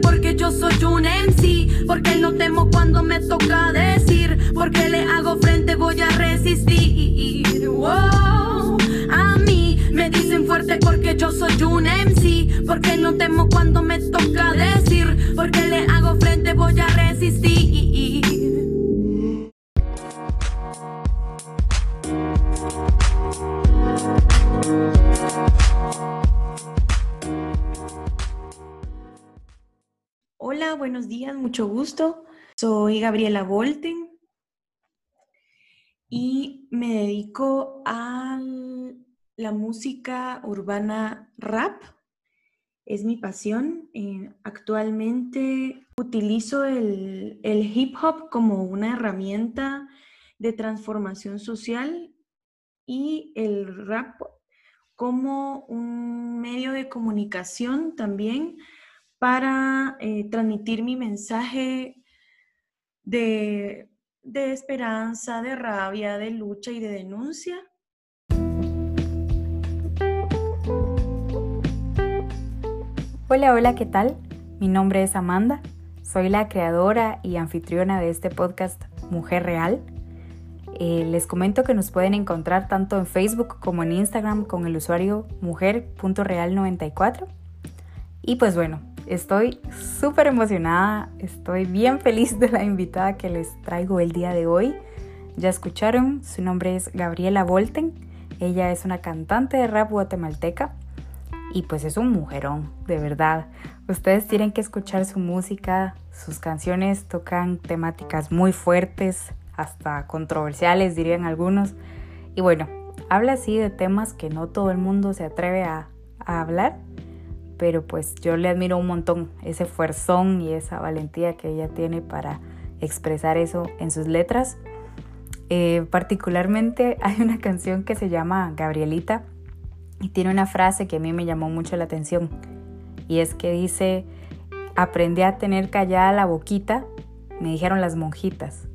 porque yo soy un MC. Porque no temo cuando me toca decir. Porque le hago frente, voy a resistir. Wow. A mí me dicen fuerte porque yo soy un MC. Porque no temo cuando me toca decir. Porque le hago frente, voy a resistir. Hola, buenos días, mucho gusto. Soy Gabriela Volten y me dedico a la música urbana rap. Es mi pasión. Eh, actualmente utilizo el, el hip hop como una herramienta de transformación social y el rap como un medio de comunicación también para eh, transmitir mi mensaje de, esperanza, de rabia, de lucha y de denuncia. Hola, hola, ¿qué tal? Mi nombre es Amanda, soy la creadora y anfitriona de este podcast Mujer Real. Eh, les comento que nos pueden encontrar tanto en Facebook como en Instagram con el usuario mujer.real94. Y pues bueno, Estoy súper emocionada, estoy bien feliz de la invitada que les traigo el día de hoy. Ya escucharon, su nombre es Gabriela Volten, ella es una cantante de rap guatemalteca y pues es un mujerón, de verdad. Ustedes tienen que escuchar su música, sus canciones tocan temáticas muy fuertes, hasta controversiales dirían algunos. Y bueno, habla así de temas que no todo el mundo se atreve a, a hablar pero pues yo le admiro un montón ese fuerzón y esa valentía que ella tiene para expresar eso en sus letras. Eh, particularmente hay una canción que se llama Gabrielita y tiene una frase que a mí me llamó mucho la atención y es que dice, aprendí a tener callada la boquita, me dijeron las monjitas.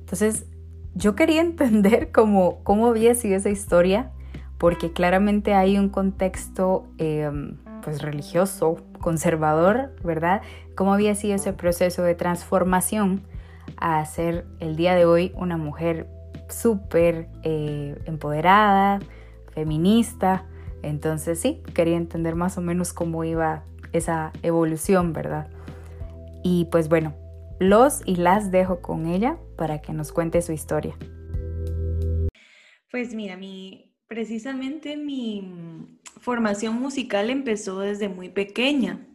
Entonces yo quería entender cómo, cómo había sido esa historia porque claramente hay un contexto... Em, pues religioso, conservador, ¿verdad? ¿Cómo había sido ese proceso de transformación a ser el día de hoy una mujer súper eh, empoderada, feminista? Entonces sí, quería entender más o menos cómo iba esa evolución, ¿verdad? Y pues bueno, los y las dejo con ella para que nos cuente su historia. Pues mira, mi, precisamente mi formación musical empezó desde muy pequeña.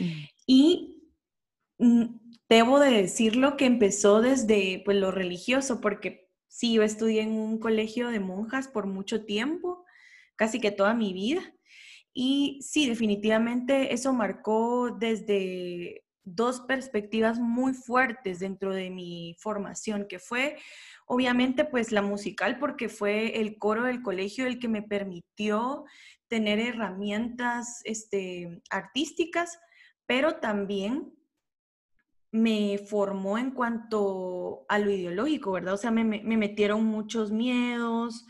Mm. Y mm, debo de decirlo que empezó desde pues, lo religioso, porque sí, yo estudié en un colegio de monjas por mucho tiempo, casi que toda mi vida. Y sí, definitivamente eso marcó desde dos perspectivas muy fuertes dentro de mi formación, que fue obviamente pues la musical, porque fue el coro del colegio el que me permitió tener herramientas este, artísticas, pero también me formó en cuanto a lo ideológico, ¿verdad? O sea, me, metieron muchos miedos,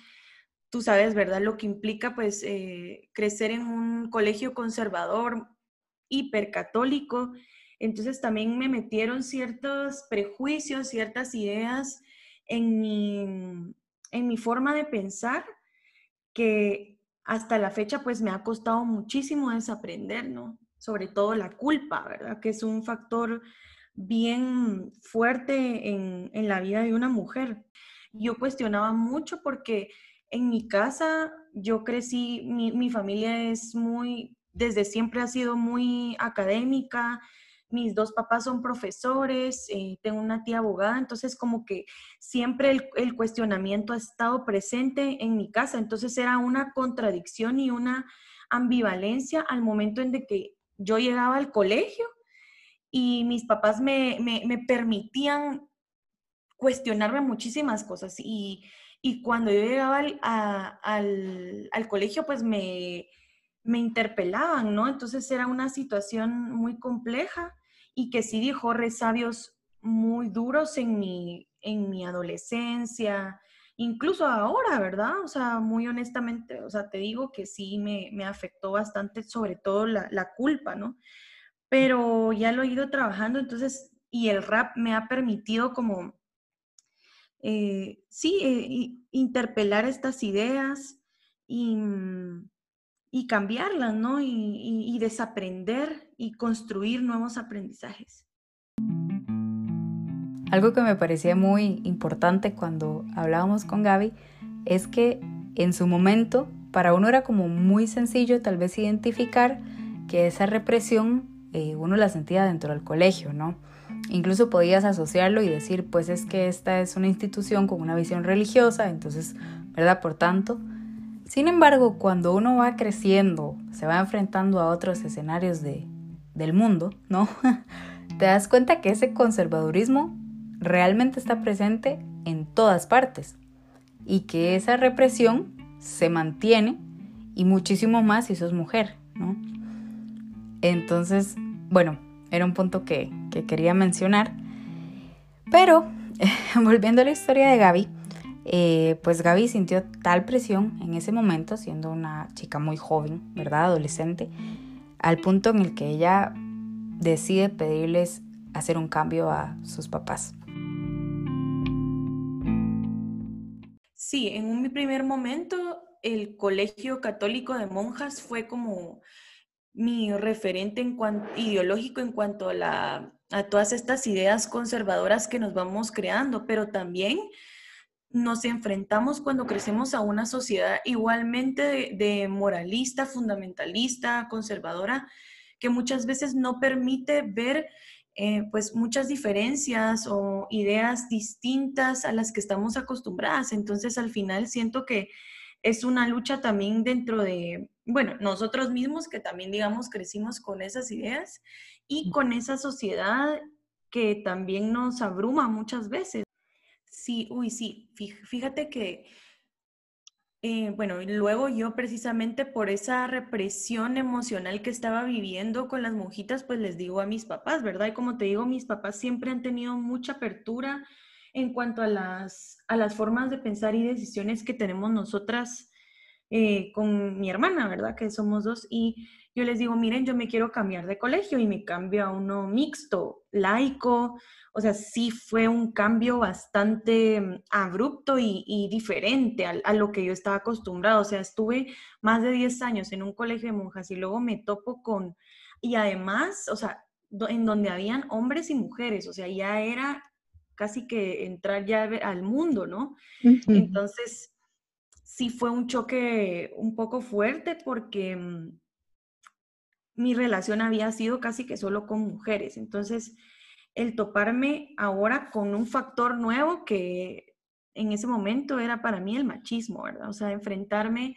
tú sabes, ¿verdad? Lo que implica pues eh, crecer en un colegio conservador, hipercatólico. Entonces también me metieron ciertos prejuicios, ciertas ideas en mi, en mi forma de pensar que hasta la fecha pues me ha costado muchísimo desaprender, ¿no? Sobre todo la culpa, ¿verdad? Que es un factor bien fuerte en, en la vida de una mujer. Yo cuestionaba mucho porque en mi casa yo crecí, mi, mi familia es muy, desde siempre ha sido muy académica, mis dos papás son profesores, eh, tengo una tía abogada, entonces como que siempre el, cuestionamiento ha estado presente en mi casa, entonces era una contradicción y una ambivalencia al momento en que yo llegaba al colegio y mis papás me, permitían cuestionarme muchísimas cosas y, cuando yo llegaba al, al colegio pues me, me interpelaban, ¿no? Entonces era una situación muy compleja y que sí dijo resabios muy duros en mi, en mi adolescencia, incluso ahora, ¿verdad? O sea, muy honestamente, o sea, te digo que sí me, afectó bastante, sobre todo la, culpa, ¿no? pero ya lo he ido trabajando, entonces, y el rap me ha permitido como, eh, sí, eh, interpelar estas ideas y, mm, y cambiarlas, ¿no? Y, desaprender y construir nuevos aprendizajes. Algo que me parecía muy importante cuando hablábamos con Gaby es que en su momento para uno era como muy sencillo tal vez identificar que esa represión eh, uno la sentía dentro del colegio, ¿no? Incluso podías asociarlo y decir, pues es que esta es una institución con una visión religiosa, entonces, ¿verdad? Por tanto, sin embargo, cuando uno va creciendo, se va enfrentando a otros escenarios de, del mundo, ¿no? Te das cuenta que ese conservadurismo realmente está presente en todas partes y que esa represión se mantiene y muchísimo más si sos mujer, ¿no? Entonces, bueno, era un punto que, que quería mencionar. Pero, volviendo a la historia de Gaby, eh, pues Gaby sintió tal presión en ese momento, siendo una chica muy joven, ¿verdad? Adolescente, al punto en el que ella decide pedirles hacer un cambio a sus papás. Sí, en un primer momento el colegio católico de monjas fue como mi referente en ideológico en cuanto a, todas estas ideas conservadoras que nos vamos creando, pero también nos enfrentamos cuando crecemos a una sociedad igualmente de, moralista, fundamentalista, conservadora, que muchas veces no permite ver eh, pues muchas diferencias o ideas distintas a las que estamos acostumbradas. Entonces al final siento que es una lucha también dentro de, bueno, nosotros mismos que también digamos crecimos con esas ideas y con esa sociedad que también nos abruma muchas veces. Sí, uy, sí, fíjate que, eh, bueno, luego yo precisamente por esa represión emocional que estaba viviendo con las monjitas, pues les digo a mis papás, ¿verdad? Y como te digo, mis papás siempre han tenido mucha apertura en cuanto a las, a las formas de pensar y decisiones que tenemos nosotras eh, con mi hermana, ¿verdad? Que somos dos. Y yo les digo, miren, yo me quiero cambiar de colegio y me cambio a uno mixto, laico, o sea, sí fue un cambio bastante mm, abrupto y, diferente a, lo que yo estaba acostumbrado. O sea, estuve más de 10 años en un colegio de monjas y luego me topo con, y además, o sea, en donde habían hombres y mujeres, o sea, ya era casi que entrar ya al mundo, ¿no? Entonces, sí fue un choque un poco fuerte porque mm, mi relación había sido casi que solo con mujeres. Entonces, el toparme ahora con un factor nuevo que en ese momento era para mí el machismo, ¿verdad? O sea, enfrentarme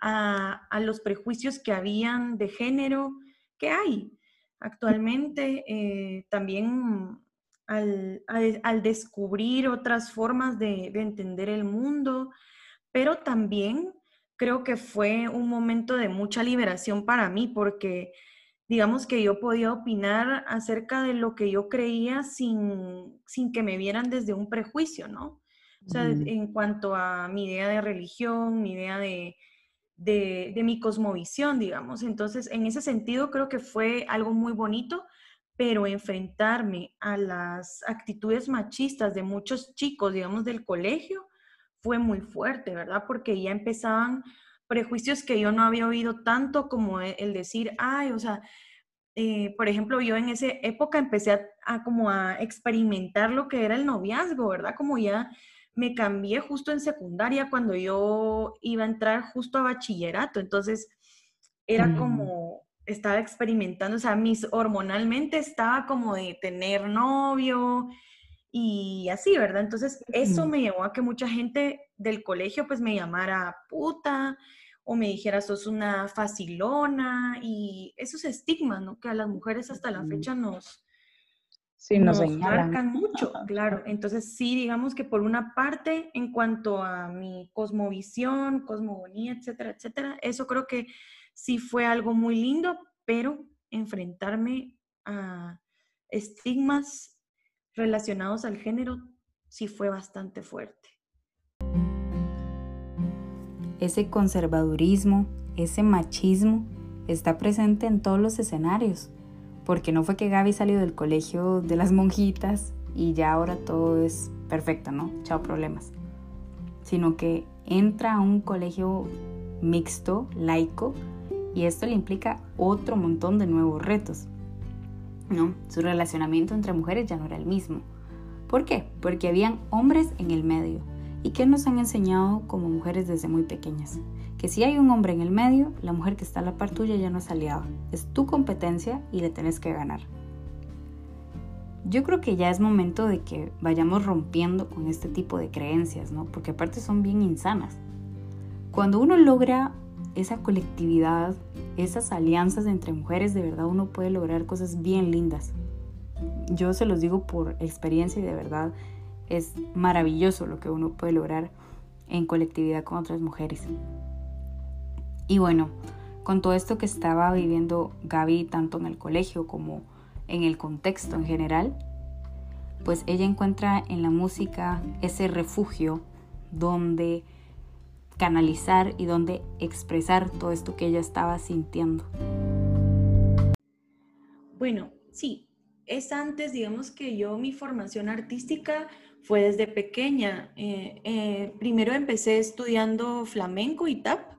a, los prejuicios que habían de género que hay actualmente, eh, también al, descubrir otras formas de entender el mundo, pero también creo que fue un momento de mucha liberación para mí porque digamos que yo podía opinar acerca de lo que yo creía sin, sin que me vieran desde un prejuicio, ¿no? O sea, en cuanto a mi idea de religión, mi idea de, de, de, mi cosmovisión, digamos. Entonces, en ese sentido, creo que fue algo muy bonito, pero enfrentarme a las actitudes machistas de muchos chicos, digamos, del colegio, fue muy fuerte, ¿verdad? Porque ya empezaban prejuicios que yo no había oído tanto como e, el decir, ay, o sea, eh, por ejemplo, yo en esa época empecé a, como a experimentar lo que era el noviazgo, ¿verdad? Como ya me cambié justo en secundaria cuando yo iba a entrar justo a bachillerato, entonces era mm. como, estaba experimentando, o sea, mis hormonalmente estaba como de tener novio y así, ¿verdad? Entonces eso me llevó a que mucha gente del colegio pues me llamara puta, o me dijera, sos una facilona, y esos estigmas, ¿no? Que a las mujeres hasta la fecha nos, sí, nos, marcan mucho, claro. Entonces, sí, digamos que por una parte, en cuanto a mi cosmovisión, cosmogonía, etcétera, etcétera, eso creo que sí fue algo muy lindo, pero enfrentarme a estigmas relacionados al género sí fue bastante fuerte ese conservadurismo, ese machismo está presente en todos los escenarios. Porque no fue que Gaby salió del colegio de las monjitas y ya ahora todo es perfecto, ¿no? Chao problemas. Sino que entra a un colegio mixto, laico, y esto le implica otro montón de nuevos retos. ¿No? Su relacionamiento entre mujeres ya no era el mismo. ¿Por qué? Porque habían hombres en el medio. ¿Y qué nos han enseñado como mujeres desde muy pequeñas? Que si hay un hombre en el medio, la mujer que está a la par tuya ya no es aliada. Es tu competencia y le tenés que ganar. Yo creo que ya es momento de que vayamos rompiendo con este tipo de creencias, ¿no? Porque aparte son bien insanas. Cuando uno logra esa colectividad, esas alianzas entre mujeres, de verdad uno puede lograr cosas bien lindas. Yo se los digo por experiencia y de verdad es maravilloso lo que uno puede lograr en colectividad con otras mujeres. Y bueno, con todo esto que estaba viviendo Gaby tanto en el colegio como en el contexto en general, pues ella encuentra en la música ese refugio donde canalizar y donde expresar todo esto que ella estaba sintiendo. Bueno, sí, es antes, digamos que yo mi formación artística fue desde pequeña. Eh, eh, primero empecé estudiando flamenco y tap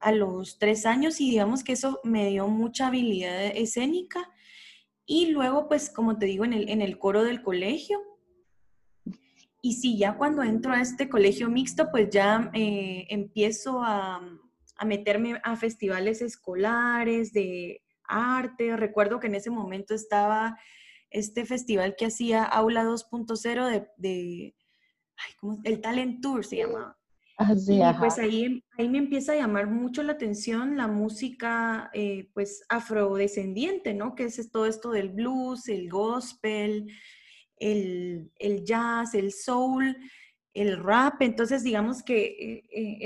a los tres años y digamos que eso me dio mucha habilidad escénica. Y luego, pues, como te digo, en el, en el coro del colegio, y sí, ya cuando entro a este colegio mixto, pues ya eh, empiezo a, a, meterme a festivales escolares de arte. Recuerdo que en ese momento estaba este festival que hacía Aula 2.0 de, de ay, el Talent Tour se llamaba. Así, y pues ahí, ahí me empieza a llamar mucho la atención la música eh, pues afrodescendiente, ¿no? Que es todo esto del blues, el gospel, el, jazz, el soul, el rap. Entonces, digamos que eh, eh,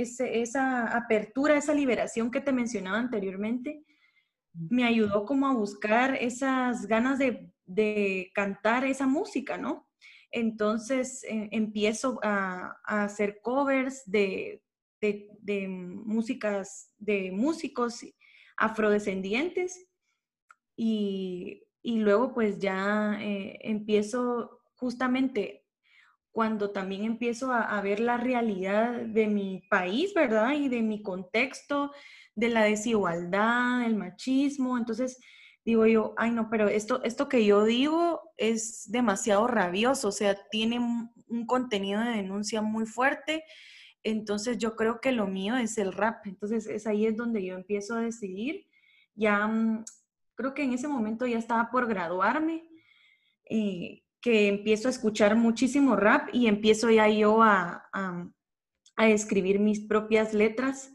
esa apertura, esa liberación que te mencionaba anteriormente, me ayudó como a buscar esas ganas de, cantar esa música, ¿no? Entonces eh, empiezo a, hacer covers de, músicas, de músicos afrodescendientes y y luego pues ya eh, empiezo justamente cuando también empiezo a, ver la realidad de mi país, ¿verdad? Y de mi contexto, de la desigualdad, el machismo. Entonces digo yo, ay no, pero esto, esto que yo digo es demasiado rabioso, o sea, tiene un contenido de denuncia muy fuerte. Entonces yo creo que lo mío es el rap. Entonces es ahí es donde yo empiezo a decidir. Ya mm, creo que en ese momento ya estaba por graduarme, eh, que empiezo a escuchar muchísimo rap y empiezo ya yo a, a, escribir mis propias letras,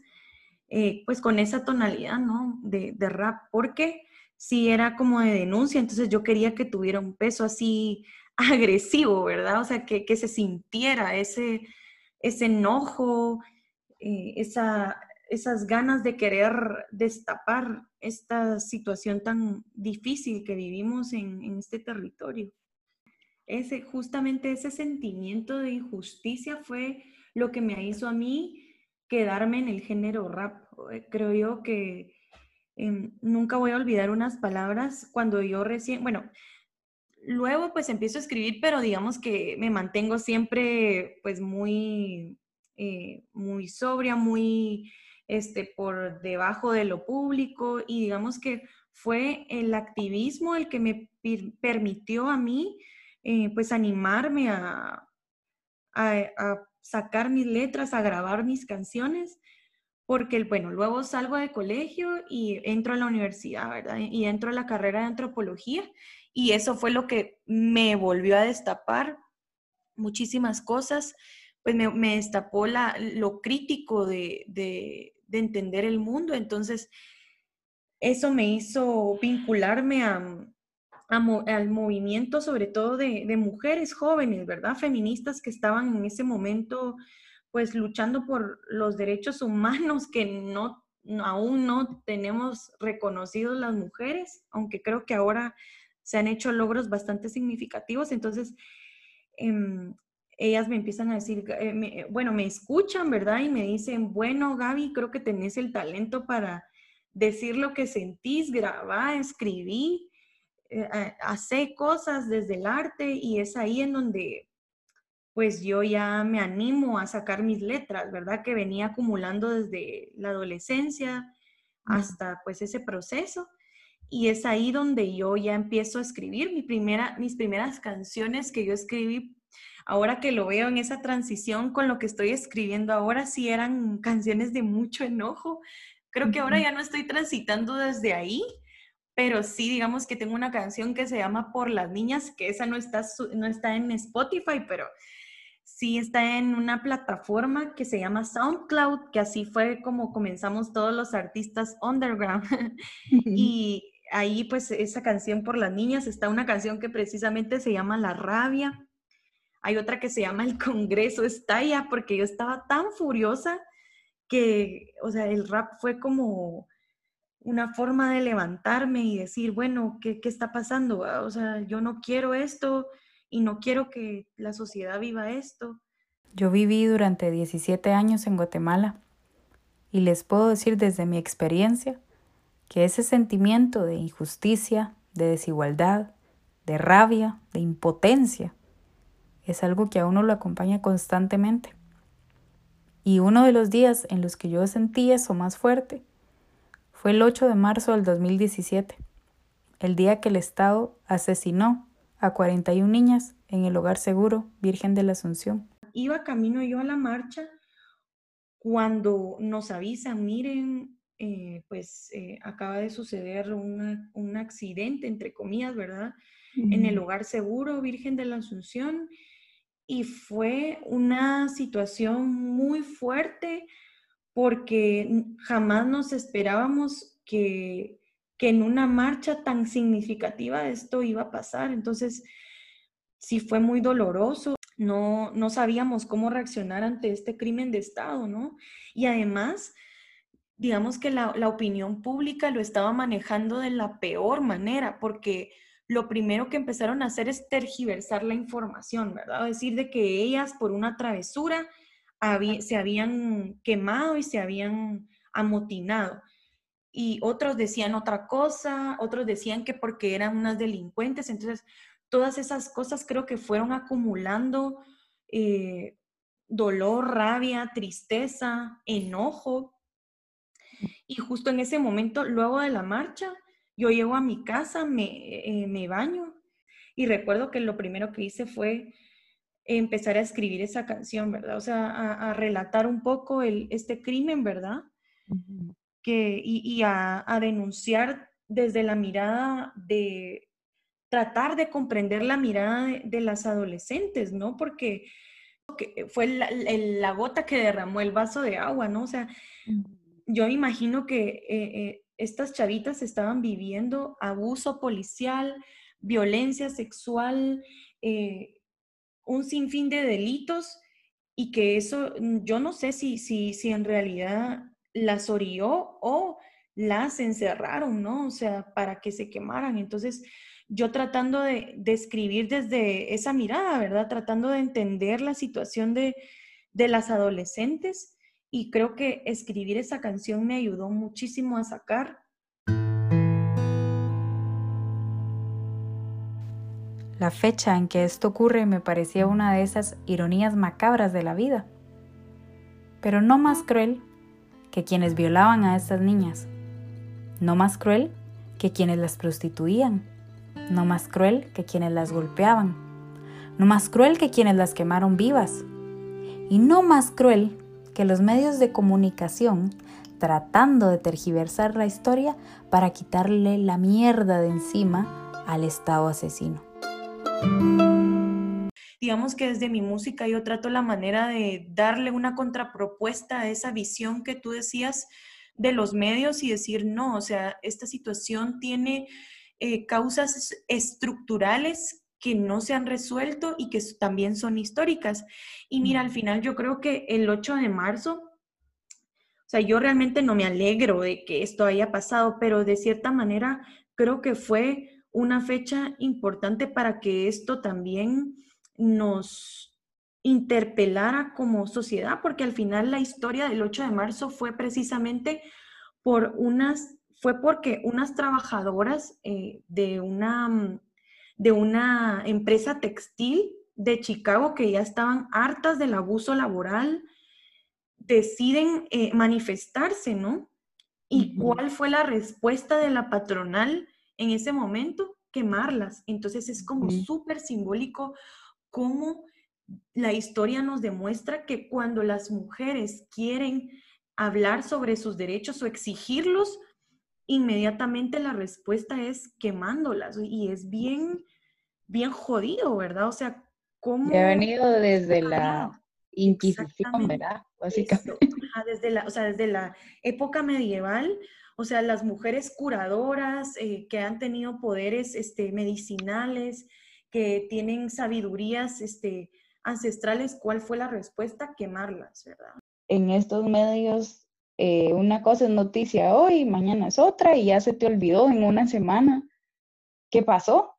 eh, pues con esa tonalidad, ¿no? De, de rap, porque sí era como de denuncia, entonces yo quería que tuviera un peso así agresivo, ¿verdad? O sea, que, que se sintiera ese, ese enojo, eh, esa, esas ganas de querer destapar esta situación tan difícil que vivimos en, este territorio. Ese, justamente ese sentimiento de injusticia fue lo que me hizo a mí quedarme en el género rap. Eh, creo yo que em, nunca voy a olvidar unas palabras cuando yo recién, bueno, luego pues empiezo a escribir, pero digamos que me mantengo siempre pues muy, eh, muy sobria, muy este, por debajo de lo público y digamos que fue el activismo el que me permitió a mí eh, pues animarme a, a, sacar mis letras, a grabar mis canciones, porque bueno, luego salgo de colegio y entro a la universidad, ¿verdad? Y entro a la carrera de antropología y eso fue lo que me volvió a destapar muchísimas cosas, pues me, destapó la, lo crítico de, de entender el mundo. Entonces, eso me hizo vincularme a, al movimiento, sobre todo de, mujeres jóvenes, ¿verdad? Feministas que estaban en ese momento, pues, luchando por los derechos humanos que no, aún no tenemos reconocidos las mujeres, aunque creo que ahora se han hecho logros bastante significativos. Entonces, em, ellas me empiezan a decir, eh, eh, bueno, me escuchan, ¿verdad? Y me dicen, bueno, Gaby, creo que tenés el talento para decir lo que sentís, grabar, escribí. eh, hace cosas desde el arte y es ahí en donde pues yo ya me animo a sacar mis letras, ¿verdad? Que venía acumulando desde la adolescencia hasta pues ese proceso. Y es ahí donde yo ya empiezo a escribir mi primera, mis primeras canciones que yo escribí. Ahora que lo veo en esa transición con lo que estoy escribiendo ahora, sí eran canciones de mucho enojo. Creo que ahora ya no estoy transitando desde ahí, pero sí, digamos que tengo una canción que se llama Por las Niñas, que esa no está, no está en Spotify, pero sí está en una plataforma que se llama SoundCloud, que así fue como comenzamos todos los artistas underground. y ahí pues esa canción Por las Niñas está una canción que precisamente se llama La Rabia. Hay otra que se llama El Congreso Estalla, porque yo estaba tan furiosa que, o sea, el rap fue como una forma de levantarme y decir, bueno, ¿qué, qué está pasando? Ah, o sea, yo no quiero esto y no quiero que la sociedad viva esto. Yo viví durante 17 años en Guatemala y les puedo decir desde mi experiencia que ese sentimiento de injusticia, de desigualdad, de rabia, de impotencia, es algo que a uno lo acompaña constantemente. Y uno de los días en los que yo sentí eso más fuerte fue el 8 de marzo del 2017, el día que el Estado asesinó a 41 niñas en el hogar seguro Virgen de la Asunción. Iba camino yo a la marcha cuando nos avisan, miren, eh, pues eh, acaba de suceder un accidente, entre comillas, ¿verdad? En el hogar seguro Virgen de la Asunción. Y fue una situación muy fuerte porque jamás nos esperábamos que, en una marcha tan significativa esto iba a pasar. Entonces, sí fue muy doloroso. No, no sabíamos cómo reaccionar ante este crimen de Estado, ¿no? Y además, digamos que la, la opinión pública lo estaba manejando de la peor manera, porque lo primero que empezaron a hacer es tergiversar la información, ¿verdad? decir, de que ellas por una travesura se habían quemado y se habían amotinado. Y otros decían otra cosa, otros decían que porque eran unas delincuentes. Entonces, todas esas cosas creo que fueron acumulando eh, dolor, rabia, tristeza, enojo. Y justo en ese momento, luego de la marcha, yo llego a mi casa, me, eh, me baño y recuerdo que lo primero que hice fue empezar a escribir esa canción, ¿verdad? O sea, a, relatar un poco el, este crimen, ¿verdad? que, y, a, denunciar desde la mirada de tratar de comprender la mirada de, las adolescentes, ¿no? Porque fue la, gota que derramó el vaso de agua, ¿no? O sea, yo imagino que eh, eh, estas chavitas estaban viviendo abuso policial, violencia sexual, eh, un sinfín de delitos y que eso, mm, yo no sé si, si, si en realidad las orilló o las encerraron, ¿no? O sea, para que se quemaran. Entonces, yo tratando de, de escribir desde esa mirada, ¿verdad? Tratando de entender la situación de, de las adolescentes y creo que escribir esa canción me ayudó muchísimo a sacar. La fecha en que esto ocurre me parecía una de esas ironías macabras de la vida, pero no más cruel que quienes violaban a estas niñas, no más cruel que quienes las prostituían, no más cruel que quienes las golpeaban, no más cruel que quienes las quemaron vivas, y no más cruel que los medios de comunicación tratando de tergiversar la historia para quitarle la mierda de encima al Estado asesino. Digamos que desde mi música yo trato la manera de darle una contrapropuesta a esa visión que tú decías de los medios y decir, no, o sea, esta situación tiene eh, causas estructurales que no se han resuelto y que también son históricas. Y mira, al final yo creo que el 8 de marzo, o sea, yo realmente no me alegro de que esto haya pasado, pero de cierta manera creo que fue una fecha importante para que esto también nos interpelara como sociedad, porque al final la historia del 8 de marzo fue precisamente por unas fue porque unas trabajadoras eh, de, una, mm, de una empresa textil de Chicago que ya estaban hartas del abuso laboral, deciden eh, manifestarse, ¿no? ¿Y cuál fue la respuesta de la patronal en ese momento? Quemarlas. Entonces es como súper simbólico cómo la historia nos demuestra que cuando las mujeres quieren hablar sobre sus derechos o exigirlos, inmediatamente la respuesta es quemándolas. Y es bien, bien jodido, ¿verdad? O sea, ¿cómo... ha venido desde la Inquisición, ¿verdad? Básicamente. desde, la, o sea, desde la época medieval, o sea, las mujeres curadoras eh, que han tenido poderes este, medicinales, que tienen sabidurías este, ancestrales, ¿cuál fue la respuesta? Quemarlas, ¿verdad? En estos medios, eh, una cosa es noticia hoy, mañana es otra y ya se te olvidó en una semana. ¿Qué pasó?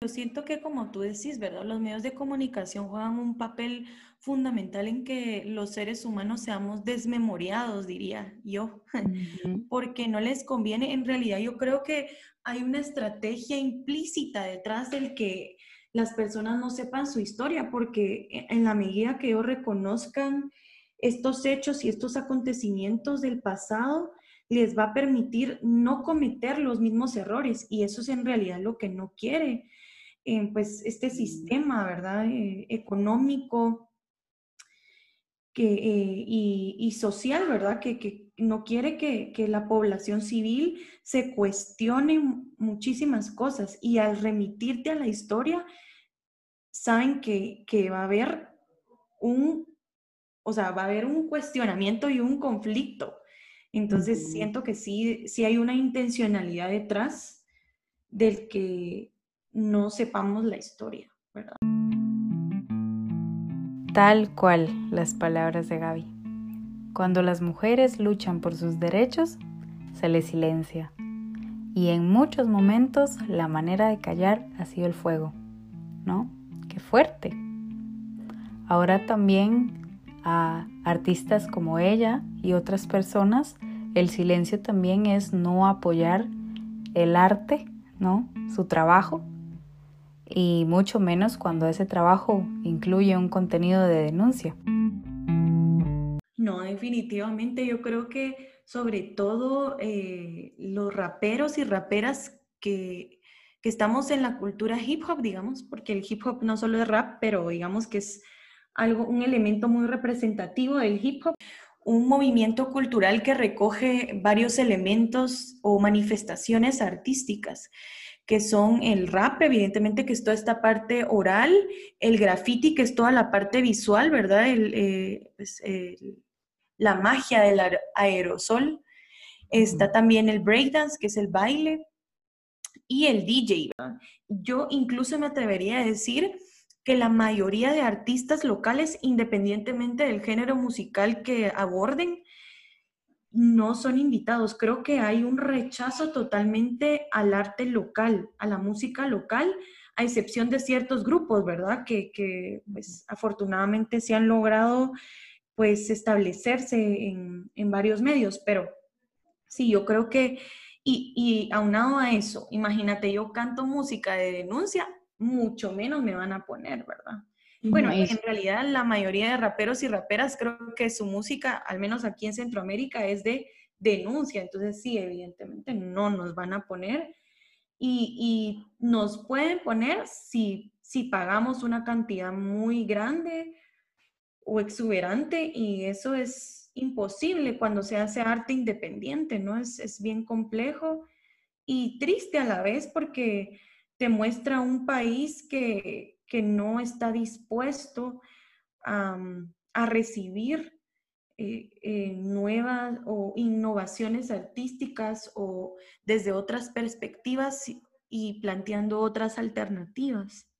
Yo siento que como tú decís, ¿verdad? Los medios de comunicación juegan un papel fundamental en que los seres humanos seamos desmemoriados, diría yo, porque no les conviene. En realidad yo creo que hay una estrategia implícita detrás del que las personas no sepan su historia, porque e, en la medida que ellos reconozcan estos hechos y estos acontecimientos del pasado, les va a permitir no cometer los mismos errores y eso es en realidad lo que no quiere eh, pues este sistema, ¿verdad? Eh, económico que, eh, y, social, ¿verdad? Que, no quiere que, la población civil se cuestione muchísimas cosas y al remitirte a la historia, saben que, va a haber un, o sea, va a haber un cuestionamiento y un conflicto. Entonces siento que sí, sí hay una intencionalidad detrás del que no sepamos la historia, ¿verdad? Tal cual las palabras de Gaby. Cuando las mujeres luchan por sus derechos, se les silencia. Y en muchos momentos la manera de callar ha sido el fuego. ¿No? Qué fuerte. Ahora también a artistas como ella y otras personas, el silencio también es no apoyar el arte, ¿no? Su trabajo y mucho menos cuando ese trabajo incluye un contenido de denuncia. No, definitivamente yo creo que sobre todo eh, los raperos y raperas que, que estamos en la cultura hip hop, digamos, porque el hip hop no solo es rap, pero digamos que es algo, un elemento muy representativo del hip hop, un movimiento cultural que recoge varios elementos o manifestaciones artísticas que son el rap, evidentemente que es toda esta parte oral, el graffiti, que es toda la parte visual, ¿verdad? Eh, pues, la magia del aerosol. Está también el breakdance, que es el baile, y el DJ. Yo incluso me atrevería a decir que la mayoría de artistas locales, independientemente del género musical que aborden, no son invitados. Creo que hay un rechazo totalmente al arte local, a la música local, a excepción de ciertos grupos, ¿verdad? Que, pues, afortunadamente se han logrado pues establecerse en, varios medios, pero sí, yo creo que, y, y aunado a eso, imagínate, yo canto música de denuncia, mucho menos me van a poner, ¿verdad? Bueno, en realidad la mayoría de raperos y raperas creo que su música, al menos aquí en Centroamérica, es de denuncia. Entonces sí, evidentemente no nos van a poner y, nos pueden poner si, si pagamos una cantidad muy grande o exuberante y eso es imposible cuando se hace arte independiente, ¿no? Es, es bien complejo y triste a la vez porque te muestra un país que, que no está dispuesto a, recibir eh, eh, nuevas o innovaciones artísticas o desde otras perspectivas y planteando otras alternativas.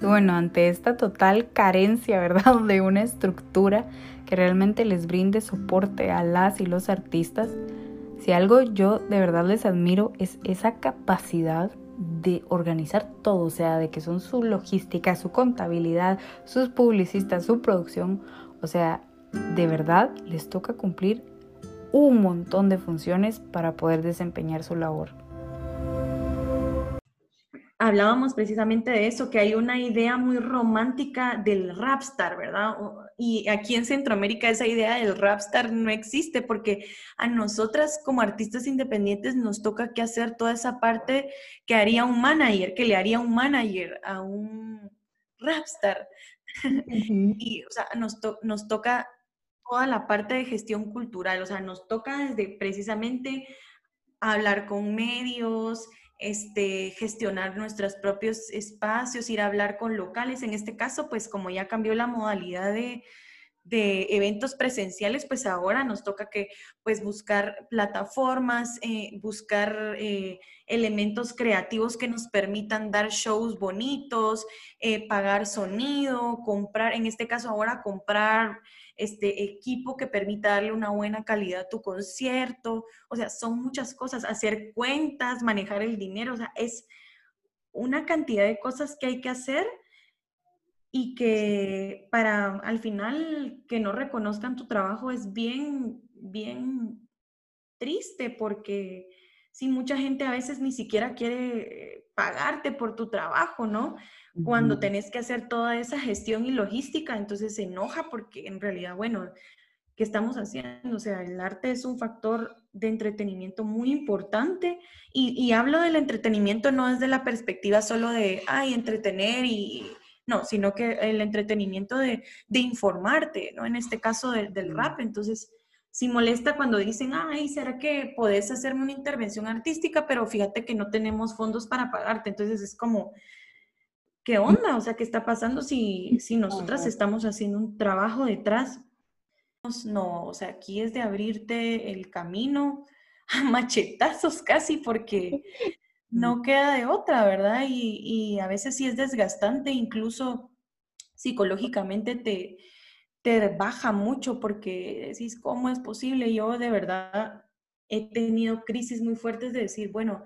Bueno, ante esta total carencia, ¿verdad?, de una estructura que realmente les brinde soporte a las y los artistas, si algo yo de verdad les admiro es esa capacidad de organizar todo, o sea, de que son su logística, su contabilidad, sus publicistas, su producción, o sea, de verdad les toca cumplir un montón de funciones para poder desempeñar su labor hablábamos precisamente de eso, que hay una idea muy romántica del rapstar, ¿verdad? Y aquí en Centroamérica esa idea del rapstar no existe porque a nosotras como artistas independientes nos toca que hacer toda esa parte que haría un manager, que le haría un manager a un rapstar. y, o sea, nos, nos toca toda la parte de gestión cultural, o sea, nos toca desde precisamente hablar con medios, este, gestionar nuestros propios espacios, ir a hablar con locales. En este caso, pues como ya cambió la modalidad de, eventos presenciales, pues ahora nos toca que pues buscar plataformas, eh, buscar eh, elementos creativos que nos permitan dar shows bonitos, eh, pagar sonido, comprar, en este caso ahora comprar este equipo que permita darle una buena calidad a tu concierto, o sea, son muchas cosas, hacer cuentas, manejar el dinero, o sea, es una cantidad de cosas que hay que hacer y que para al final que no reconozcan tu trabajo es bien, bien triste porque si mucha gente a veces ni siquiera quiere pagarte por tu trabajo, ¿no? Cuando tenés que hacer toda esa gestión y logística, entonces se enoja porque en realidad, bueno, ¿qué estamos haciendo? O sea, el arte es un factor de entretenimiento muy importante y, hablo del entretenimiento no es de la perspectiva solo de, ay, entretener y, no, sino que el entretenimiento de, informarte, ¿no? En este caso del rap, entonces si molesta cuando dicen, ay, ¿será que podés hacerme una intervención artística? Pero fíjate que no tenemos fondos para pagarte. Entonces es como, ¿qué onda? O sea, ¿qué está pasando si, si nosotras estamos haciendo un trabajo detrás? No, o sea, aquí es de abrirte el camino a machetazos casi porque no queda de otra, ¿verdad? Y, y a veces sí es desgastante, incluso psicológicamente te, te baja mucho porque decís, ¿cómo es posible? Yo de verdad he tenido crisis muy fuertes de decir, bueno,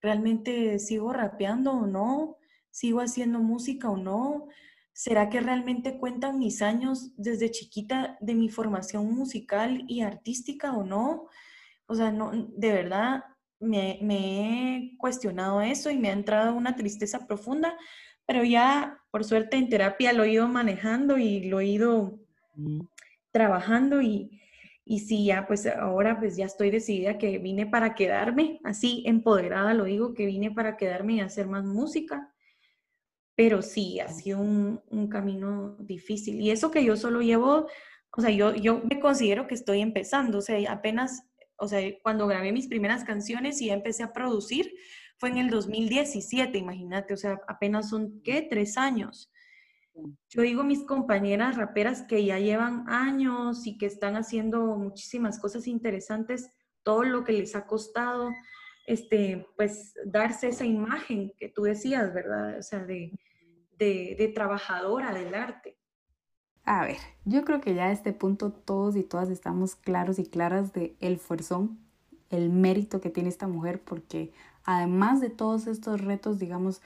¿realmente sigo rapeando o no? ¿Sigo haciendo música o no? ¿Será que realmente cuentan mis años desde chiquita de mi formación musical y artística o no? O sea, no, de verdad me, me he cuestionado eso y me ha entrado una tristeza profunda, pero ya por suerte en terapia lo he ido manejando y lo he ido trabajando y, y sí, ya pues ahora pues ya estoy decidida que vine para quedarme, así empoderada lo digo, que vine para quedarme y hacer más música. Pero sí, ha sido un, un camino difícil. Y eso que yo solo llevo, o sea, yo, yo me considero que estoy empezando, o sea, apenas, o sea, cuando grabé mis primeras canciones y ya empecé a producir, fue en el 2017, imagínate, o sea, apenas son, ¿qué? Tres años. Yo digo mis compañeras raperas que ya llevan años y que están haciendo muchísimas cosas interesantes, todo lo que les ha costado, este, pues darse esa imagen que tú decías, ¿verdad? O sea, de, de, trabajadora del arte. A ver, yo creo que ya a este punto todos y todas estamos claros y claras de el fuerzón, el mérito que tiene esta mujer, porque además de todos estos retos, digamos,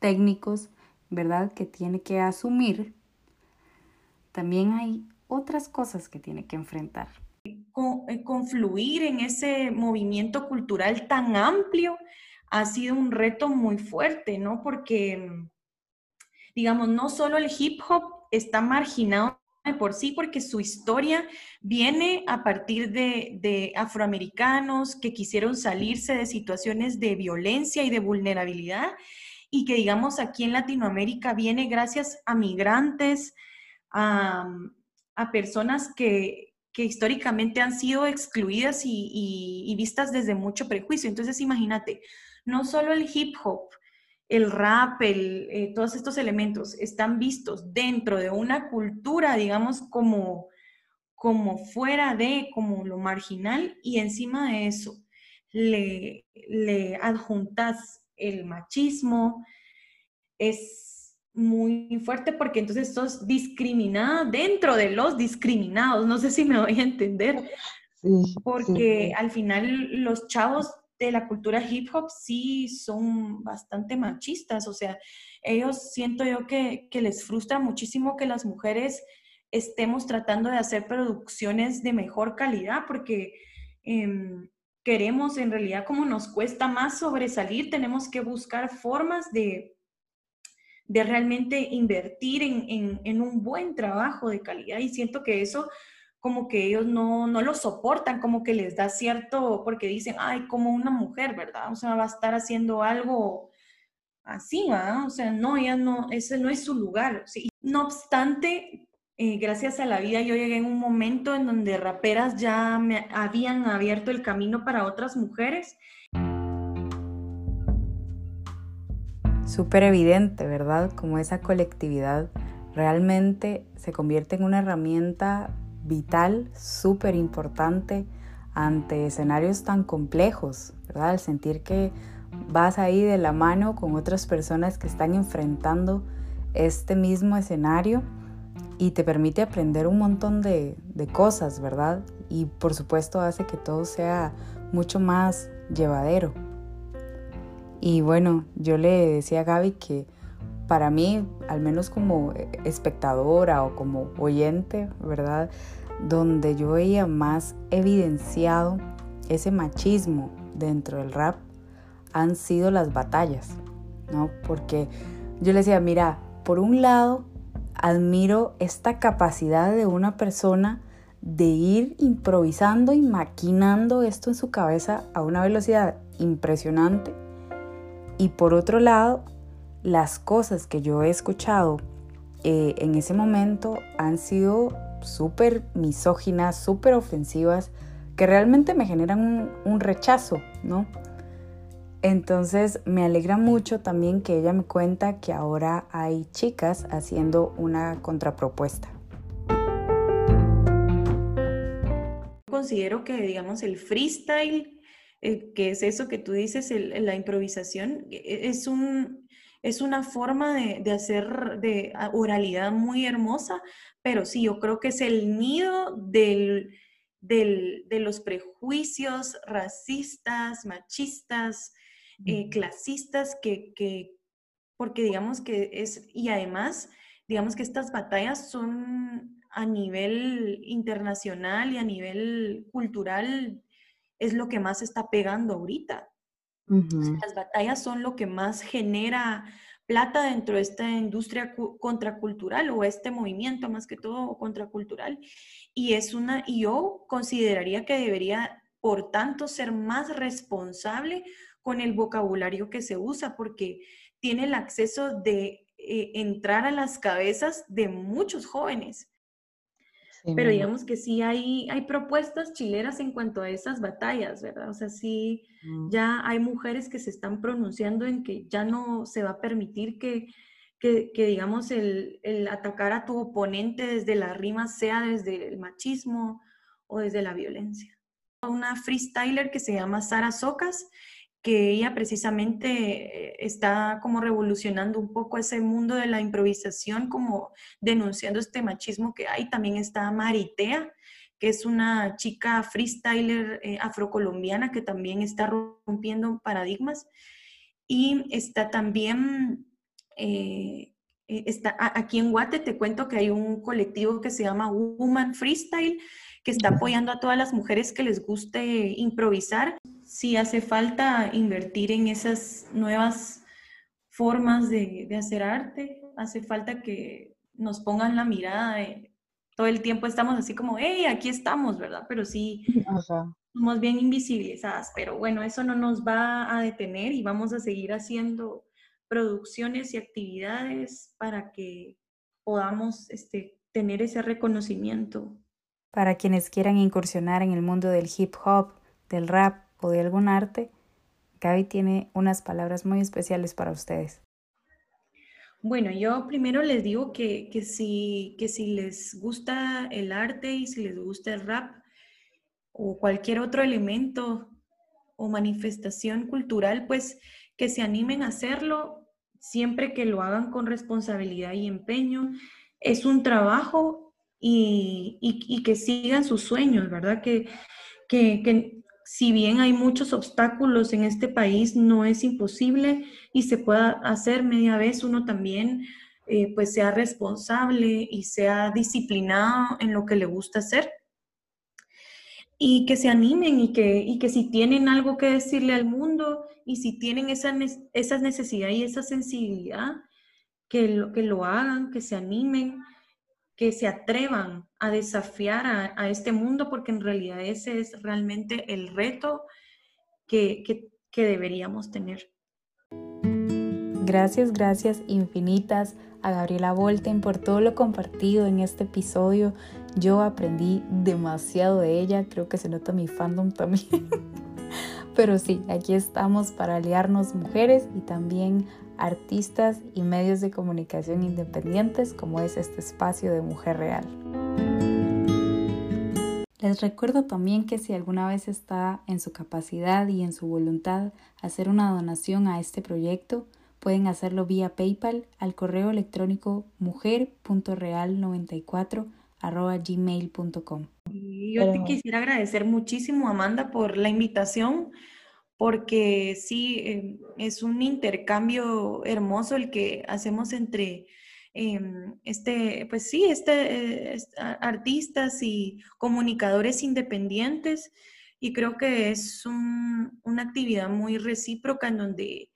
técnicos, ¿verdad? Que tiene que asumir, también hay otras cosas que tiene que enfrentar. Eh, confluir en ese movimiento cultural tan amplio ha sido un reto muy fuerte, ¿no? Porque, digamos, no solo el hip hop está marginado por sí, porque su historia viene a partir de, de, afroamericanos que quisieron salirse de situaciones de violencia y de vulnerabilidad y que digamos aquí en Latinoamérica viene gracias a migrantes, a, personas que, históricamente han sido excluidas y, vistas desde mucho prejuicio. Entonces imagínate, no solo el hip hop, el rap, eh, todos estos elementos están vistos dentro de una cultura, digamos, como, como fuera de, como lo marginal, y encima de eso le, le adjuntas el machismo es muy fuerte porque entonces sos discriminada dentro de los discriminados. No sé si me voy a entender. porque al final los chavos de la cultura hip hop sí son bastante machistas. O sea, ellos siento yo que, que les frustra muchísimo que las mujeres estemos tratando de hacer producciones de mejor calidad porque em, queremos, en realidad, como nos cuesta más sobresalir, tenemos que buscar formas de, de realmente invertir en, en, un buen trabajo de calidad. Y siento que eso como que ellos no, no lo soportan, como que les da cierto, porque dicen, ay, como una mujer, ¿verdad? O sea, va a estar haciendo algo así, ¿verdad? O sea, no, ella no, ese no es su lugar. ¿sí? No obstante, eh, gracias a la vida yo llegué en un momento en donde raperas ya me habían abierto el camino para otras mujeres. Súper evidente, ¿verdad? Como esa colectividad realmente se convierte en una herramienta vital, súper importante ante escenarios tan complejos, ¿verdad? Al sentir que vas ahí de la mano con otras personas que están enfrentando este mismo escenario y te permite aprender un montón de, cosas, ¿verdad? Y por supuesto hace que todo sea mucho más llevadero. Y bueno, yo le decía a Gaby que para mí, al menos como espectadora o como oyente, ¿verdad? Donde yo veía más evidenciado ese machismo dentro del rap han sido las batallas, ¿no? Porque yo le decía, mira, por un lado, admiro esta capacidad de una persona de ir improvisando y maquinando esto en su cabeza a una velocidad impresionante. Y por otro lado, las cosas que yo he escuchado eh, en ese momento han sido súper misóginas, súper ofensivas, que realmente me generan un, rechazo, ¿no? Entonces me alegra mucho también que ella me cuenta que ahora hay chicas haciendo una contrapropuesta. Considero que, digamos, el freestyle, eh, que es eso que tú dices, la improvisación, e, es, un, es una forma de, hacer de oralidad muy hermosa, pero sí, yo creo que es el nido del, de los prejuicios racistas, machistas, eh, clasistas que, porque digamos que es, y además, digamos que estas batallas son a nivel internacional y a nivel cultural, es lo que más está pegando ahorita. Las batallas son lo que más genera plata dentro de esta industria contracultural o este movimiento más que todo contracultural. Y es una, y yo consideraría que debería, por tanto, ser más responsable con el vocabulario que se usa, porque tiene el acceso de eh, entrar a las cabezas de muchos jóvenes. Pero digamos que sí hay, hay propuestas chileras en cuanto a esas batallas, ¿verdad? O sea, sí, mm. ya hay mujeres que se están pronunciando en que ya no se va a permitir que, que, que digamos, el, el, atacar a tu oponente desde la rima sea desde el machismo o desde la violencia. Una freestyler que se llama Sara Socas, que ella precisamente eh, está como revolucionando un poco ese mundo de la improvisación, como denunciando este machismo que hay. También está Maritea, que es una chica freestyler eh, afrocolombiana que también está rompiendo paradigmas. Y está también, eh, está, aquí en Guate te cuento que hay un colectivo que se llama Woman Freestyle, que está apoyando a todas las mujeres que les guste improvisar sí hace falta invertir en esas nuevas formas de, hacer arte, hace falta que nos pongan la mirada, todo el tiempo estamos así como, hey, aquí estamos, ¿verdad? Pero sí, somos bien invisibilizadas, pero bueno, eso no nos va a detener y vamos a seguir haciendo producciones y actividades para que podamos este, tener ese reconocimiento. Para quienes quieran incursionar en el mundo del hip hop, del rap, de algún arte, Gaby tiene unas palabras muy especiales para ustedes. Bueno, yo primero les digo que, que, si, que si les gusta el arte y si les gusta el rap o cualquier otro elemento o manifestación cultural, pues que se animen a hacerlo siempre que lo hagan con responsabilidad y empeño. Es un trabajo y, y, que sigan sus sueños, ¿verdad? Que, que, si bien hay muchos obstáculos en este país, no es imposible y se pueda hacer media vez uno también eh, pues sea responsable y sea disciplinado en lo que le gusta hacer. y que se animen y que, y que si tienen algo que decirle al mundo y si tienen esa, esa necesidad y esa sensibilidad, que lo, que lo hagan, que se animen, que se atrevan a desafiar a, este mundo, porque en realidad ese es realmente el reto que, que, que deberíamos tener. Gracias, gracias infinitas a Gabriela Volten por todo lo compartido en este episodio. Yo aprendí demasiado de ella, creo que se nota mi fandom también. Pero sí, aquí estamos para aliarnos mujeres y también artistas y medios de comunicación independientes como es este espacio de Mujer Real. Les recuerdo también que si alguna vez está en su capacidad y en su voluntad hacer una donación a este proyecto, pueden hacerlo vía PayPal al correo electrónico mujer.real94 gmail.com. Yo te quisiera agradecer muchísimo, Amanda, por la invitación, porque sí, em, es un intercambio hermoso el que hacemos entre em, este, pues sí, este, eh, artistas y comunicadores independientes. Y creo que es una actividad muy recíproca en donde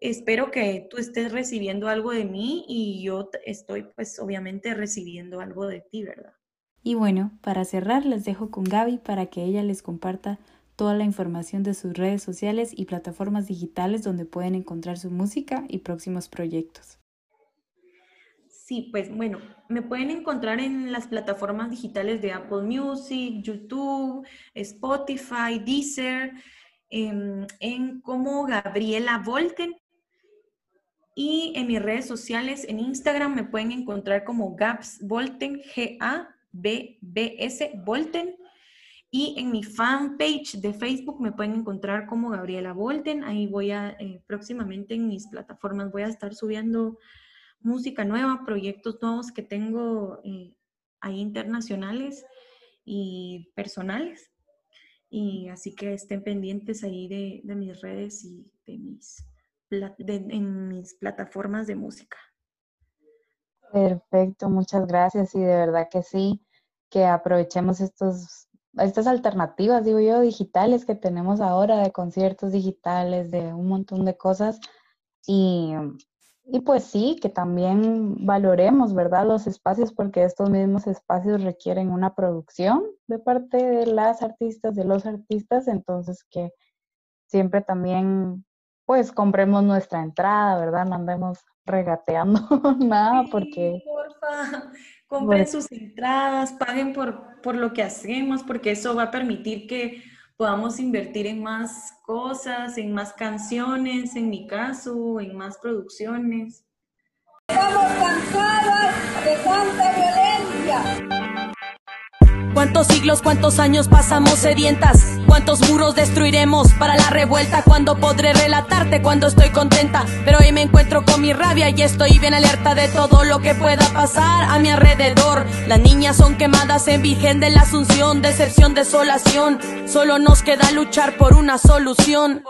espero que tú estés recibiendo algo de mí y yo estoy pues obviamente recibiendo algo de ti, ¿verdad? Y bueno, para cerrar les dejo con Gaby para que ella les comparta toda la información de sus redes sociales y plataformas digitales donde pueden encontrar su música y próximos proyectos. Sí, pues bueno, me pueden encontrar en las plataformas digitales de Apple Music, YouTube, Spotify, Deezer, em, en como Gabriela Volten y en mis redes sociales, en Instagram, me pueden encontrar como Gabs Volten, G-A-B-B-S Volten. Y en mi fanpage de Facebook me pueden encontrar como Gabriela Volten. Ahí voy a, eh, próximamente en mis plataformas, voy a estar subiendo música nueva, proyectos nuevos que tengo eh, ahí internacionales y personales. Y así que estén pendientes ahí de, de mis redes y de mis en mis plataformas de música. Perfecto, muchas gracias y de verdad que sí, que aprovechemos estos, estas alternativas, digo yo, digitales que tenemos ahora de conciertos digitales, de un montón de cosas y, y pues sí, que también valoremos, ¿verdad? Los espacios porque estos mismos espacios requieren una producción de parte de las artistas, de los artistas, entonces que siempre también pues compremos nuestra entrada, ¿verdad? No andemos regateando nada porque... Porfa, compren sus entradas, paguen por, por lo que hacemos, porque eso va a permitir que podamos invertir en más cosas, en más canciones, en mi caso, en más producciones. Estamos cansadas de tanta violencia. ¿Cuántos siglos, cuántos años pasamos sedientas? ¿Cuántos muros destruiremos para la revuelta? ¿Cuándo podré relatarte cuando estoy contenta? Pero hoy me encuentro con mi rabia y estoy bien alerta de todo lo que pueda pasar a mi alrededor. Las niñas son quemadas en Virgen de la Asunción, decepción, desolación. Solo nos queda luchar por una solución.